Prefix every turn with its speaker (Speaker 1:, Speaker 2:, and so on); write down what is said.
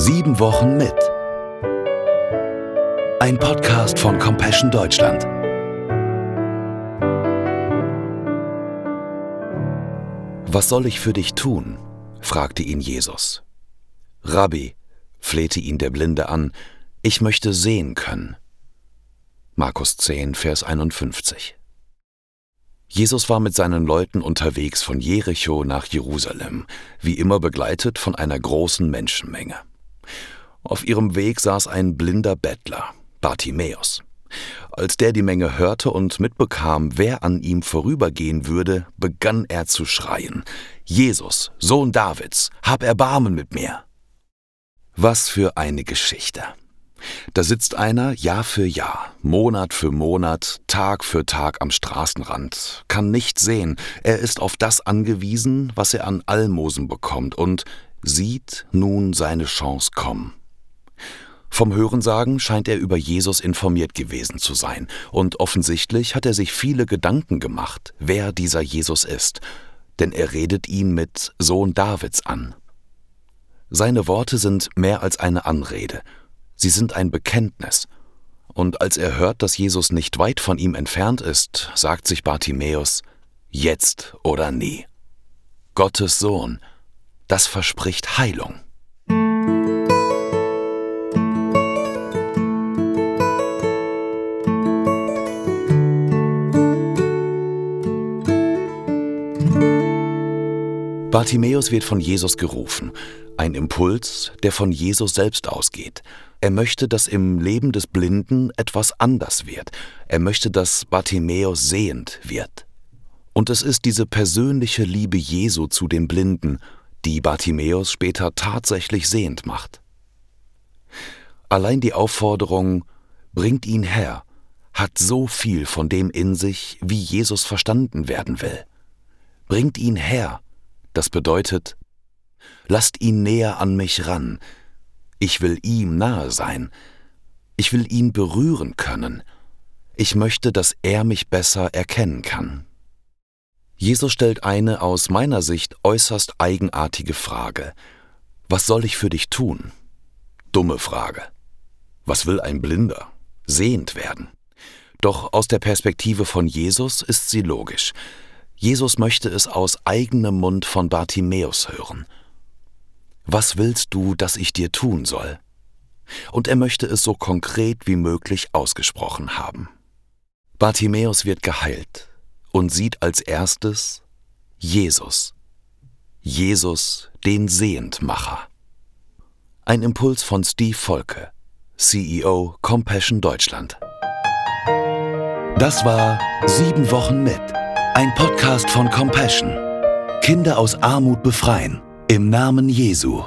Speaker 1: Sieben Wochen mit. Ein Podcast von Compassion Deutschland. Was soll ich für dich tun? fragte ihn Jesus. Rabbi, flehte ihn der Blinde an, ich möchte sehen können. Markus 10, Vers 51. Jesus war mit seinen Leuten unterwegs von Jericho nach Jerusalem, wie immer begleitet von einer großen Menschenmenge. Auf ihrem Weg saß ein blinder Bettler, Bartimäus. Als der die Menge hörte und mitbekam, wer an ihm vorübergehen würde, begann er zu schreien Jesus, Sohn Davids, hab Erbarmen mit mir. Was für eine Geschichte. Da sitzt einer Jahr für Jahr, Monat für Monat, Tag für Tag am Straßenrand, kann nicht sehen, er ist auf das angewiesen, was er an Almosen bekommt und sieht nun seine Chance kommen. Vom Hörensagen scheint er über Jesus informiert gewesen zu sein, und offensichtlich hat er sich viele Gedanken gemacht, wer dieser Jesus ist, denn er redet ihn mit Sohn Davids an. Seine Worte sind mehr als eine Anrede, Sie sind ein Bekenntnis. Und als er hört, dass Jesus nicht weit von ihm entfernt ist, sagt sich Bartimäus, jetzt oder nie. Gottes Sohn, das verspricht Heilung. Bartimäus wird von Jesus gerufen, ein Impuls, der von Jesus selbst ausgeht. Er möchte, dass im Leben des Blinden etwas anders wird. Er möchte, dass Bartimäus sehend wird. Und es ist diese persönliche Liebe Jesu zu den Blinden, die Bartimäus später tatsächlich sehend macht. Allein die Aufforderung, bringt ihn her, hat so viel von dem in sich, wie Jesus verstanden werden will. Bringt ihn her, das bedeutet, lasst ihn näher an mich ran, ich will ihm nahe sein. Ich will ihn berühren können. Ich möchte, dass er mich besser erkennen kann. Jesus stellt eine aus meiner Sicht äußerst eigenartige Frage. Was soll ich für dich tun? Dumme Frage. Was will ein Blinder? Sehend werden. Doch aus der Perspektive von Jesus ist sie logisch. Jesus möchte es aus eigenem Mund von Bartimäus hören was willst du, dass ich dir tun soll? Und er möchte es so konkret wie möglich ausgesprochen haben. Bartimäus wird geheilt und sieht als erstes Jesus. Jesus, den Sehendmacher. Ein Impuls von Steve Volke, CEO Compassion Deutschland. Das war Sieben Wochen mit, ein Podcast von Compassion. Kinder aus Armut befreien im Namen Jesu.